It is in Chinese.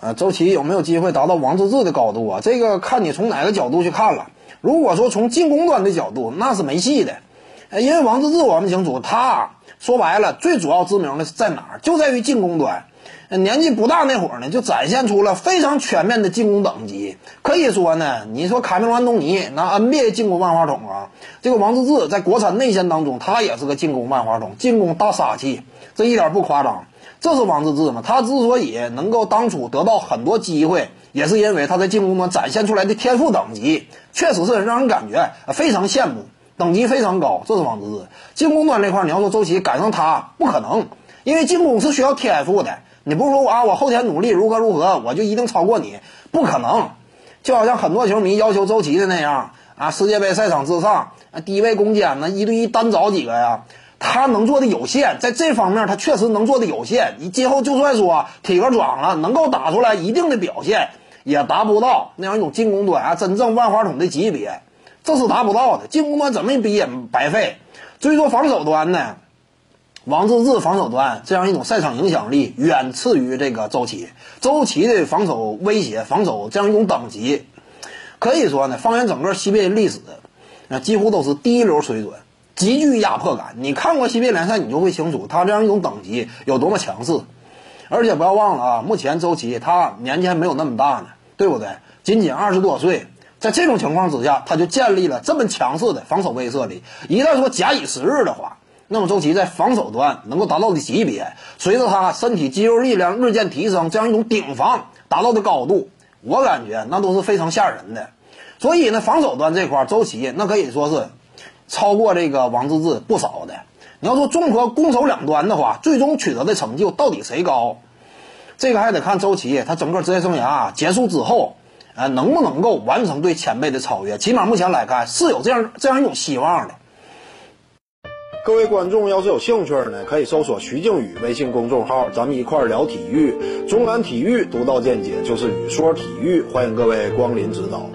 啊，周琦有没有机会达到王治郅的高度啊？这个看你从哪个角度去看了。如果说从进攻端的角度，那是没戏的。因为王治郅我们清楚，他说白了最主要知名的是在哪儿？就在于进攻端。年纪不大那会儿呢，就展现出了非常全面的进攻等级。可以说呢，你说卡梅隆·安东尼拿 NBA 进攻万花筒啊，这个王治郅在国产内线当中，他也是个进攻万花筒，进攻大杀器，这一点不夸张。这是王治郅嘛？他之所以能够当初得到很多机会，也是因为他在进攻端展现出来的天赋等级，确实是让人感觉非常羡慕，等级非常高。这是王治郅进攻端这块，你要说周琦赶上他不可能，因为进攻是需要天赋的。你不是说啊，我后天努力如何如何，我就一定超过你？不可能，就好像很多球迷要求周琦的那样啊，世界杯赛场之上，低位攻坚呢，一对一单找几个呀？他能做的有限，在这方面他确实能做的有限。你今后就算说体格壮了，能够打出来一定的表现，也达不到那样一种进攻端啊真正万花筒的级别，这是达不到的。进攻端怎么比也白费。至于说防守端呢？王治郅防守端这样一种赛场影响力远次于这个周琦，周琦的防守威胁、防守这样一种等级，可以说呢，放眼整个 CBA 历史，那几乎都是第一流水准，极具压迫感。你看过 CBA 联赛，你就会清楚他这样一种等级有多么强势。而且不要忘了啊，目前周琦他年纪还没有那么大呢，对不对？仅仅二十多岁，在这种情况之下，他就建立了这么强势的防守威慑力。一旦说假以时日的话，那么周琦在防守端能够达到的级别，随着他身体肌肉力量日渐提升，这样一种顶防达到的高度，我感觉那都是非常吓人的。所以呢，防守端这块，周琦那可以说是超过这个王治郅不少的。你要说综合攻守两端的话，最终取得的成就到底谁高？这个还得看周琦他整个职业生涯结束之后，呃，能不能够完成对前辈的超越？起码目前来看是有这样这样一种希望的。各位观众要是有兴趣呢，可以搜索徐静宇微信公众号，咱们一块儿聊体育。中南体育独到见解就是语说体育，欢迎各位光临指导。